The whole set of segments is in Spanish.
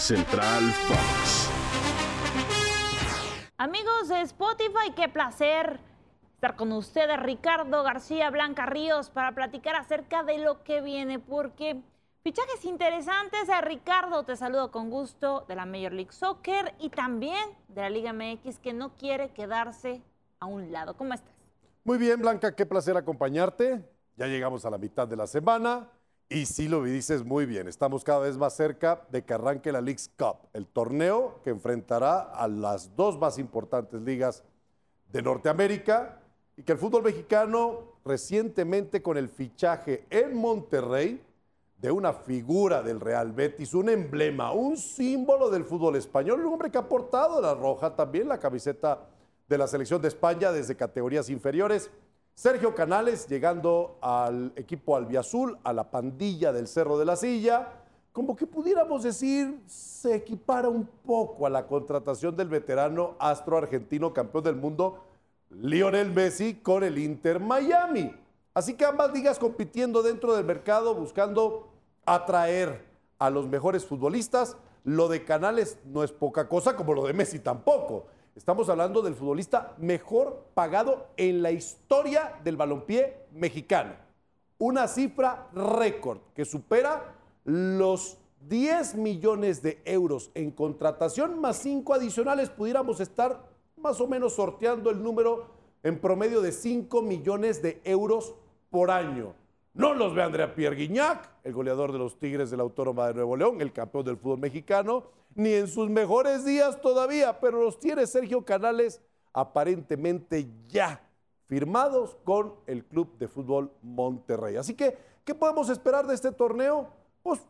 Central Fox. Amigos de Spotify, qué placer estar con ustedes, Ricardo García Blanca Ríos, para platicar acerca de lo que viene, porque fichajes interesantes. A eh, Ricardo, te saludo con gusto de la Major League Soccer y también de la Liga MX, que no quiere quedarse a un lado. ¿Cómo estás? Muy bien, Blanca, qué placer acompañarte. Ya llegamos a la mitad de la semana y sí lo dices muy bien. Estamos cada vez más cerca de que arranque la League's Cup, el torneo que enfrentará a las dos más importantes ligas de Norteamérica y que el fútbol mexicano recientemente con el fichaje en Monterrey de una figura del Real Betis, un emblema, un símbolo del fútbol español, un hombre que ha portado la roja también, la camiseta de la selección de España desde categorías inferiores. Sergio Canales llegando al equipo albiazul, a la pandilla del Cerro de la Silla, como que pudiéramos decir, se equipara un poco a la contratación del veterano astro argentino campeón del mundo, Lionel Messi, con el Inter Miami. Así que ambas ligas compitiendo dentro del mercado, buscando atraer a los mejores futbolistas. Lo de Canales no es poca cosa, como lo de Messi tampoco. Estamos hablando del futbolista mejor pagado en la historia del balompié mexicano. Una cifra récord que supera los 10 millones de euros en contratación más 5 adicionales. Pudiéramos estar más o menos sorteando el número en promedio de 5 millones de euros por año. No los ve Andrea Pierre Guignac, el goleador de los Tigres de la Autónoma de Nuevo León, el campeón del fútbol mexicano, ni en sus mejores días todavía, pero los tiene Sergio Canales aparentemente ya firmados con el Club de Fútbol Monterrey. Así que, ¿qué podemos esperar de este torneo? Pues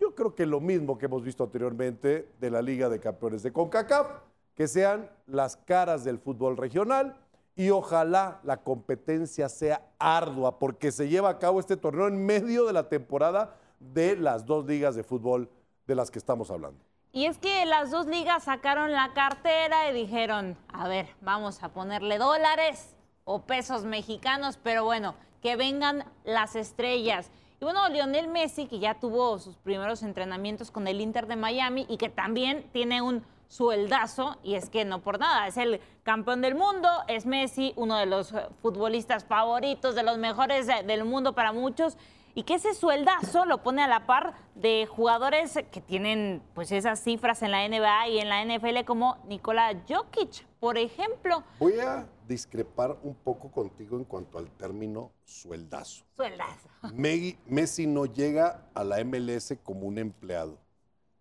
yo creo que lo mismo que hemos visto anteriormente de la Liga de Campeones de CONCACAF, que sean las caras del fútbol regional y ojalá la competencia sea ardua porque se lleva a cabo este torneo en medio de la temporada de las dos ligas de fútbol de las que estamos hablando. Y es que las dos ligas sacaron la cartera y dijeron, a ver, vamos a ponerle dólares o pesos mexicanos, pero bueno, que vengan las estrellas. Y bueno, Lionel Messi, que ya tuvo sus primeros entrenamientos con el Inter de Miami y que también tiene un sueldazo, y es que no por nada, es el campeón del mundo, es Messi, uno de los futbolistas favoritos, de los mejores del mundo para muchos, y que ese sueldazo lo pone a la par de jugadores que tienen pues esas cifras en la NBA y en la NFL como Nikola Jokic, por ejemplo. Voy a discrepar un poco contigo en cuanto al término sueldazo. Sueldazo. Messi no llega a la MLS como un empleado,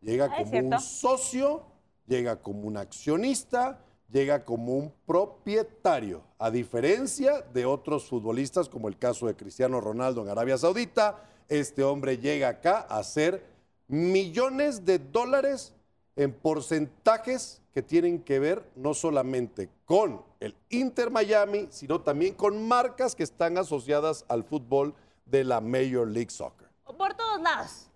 llega ah, como un socio, llega como un accionista, llega como un propietario, a diferencia de otros futbolistas como el caso de Cristiano Ronaldo en Arabia Saudita, este hombre llega acá a hacer millones de dólares en porcentajes que tienen que ver no solamente con el Inter Miami, sino también con marcas que están asociadas al fútbol de la Major League Soccer. Por todos lados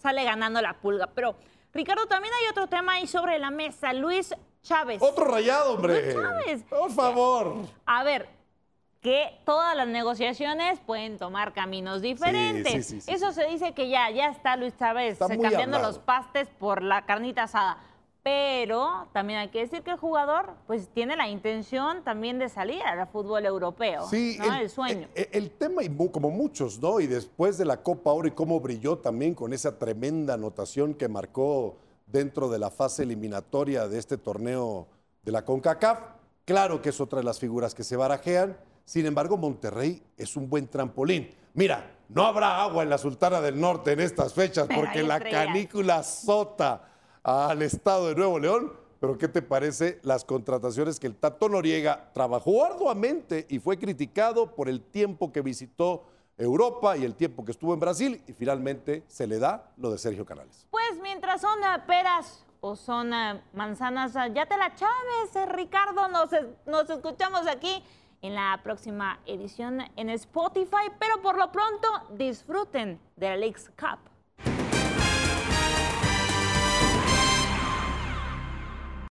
sale ganando la pulga, pero Ricardo, también hay otro tema ahí sobre la mesa. Luis Chávez. Otro rayado, hombre. Chávez. Por favor. A ver, que todas las negociaciones pueden tomar caminos diferentes. Eso se dice que ya, ya está Luis Chávez cambiando los pastes por la carnita asada. Pero también hay que decir que el jugador pues tiene la intención también de salir al fútbol europeo. Sí, el, sueño. El, el, tema, como muchos, ¿no? Y después de la Copa Oro y cómo brilló también con esa tremenda anotación que marcó dentro de la fase eliminatoria de este torneo de la CONCACAF. Claro que es otra de las figuras que se barajean. Sin embargo, Monterrey es un buen trampolín. Mira, no habrá agua en la Sultana del Norte en estas fechas porque la canícula azota al estado de Nuevo León. Pero ¿qué te parece las contrataciones que el Tato Noriega trabajó arduamente y fue criticado por el tiempo que visitó Europa y el tiempo que estuvo en Brasil y finalmente se le da lo de Sergio Canales. Pues mientras son eh, peras o son eh, manzanas, eh, ya te la chaves, Ricardo, nos, nos escuchamos aquí en la próxima edición en Spotify, pero por lo pronto disfruten de la Cup.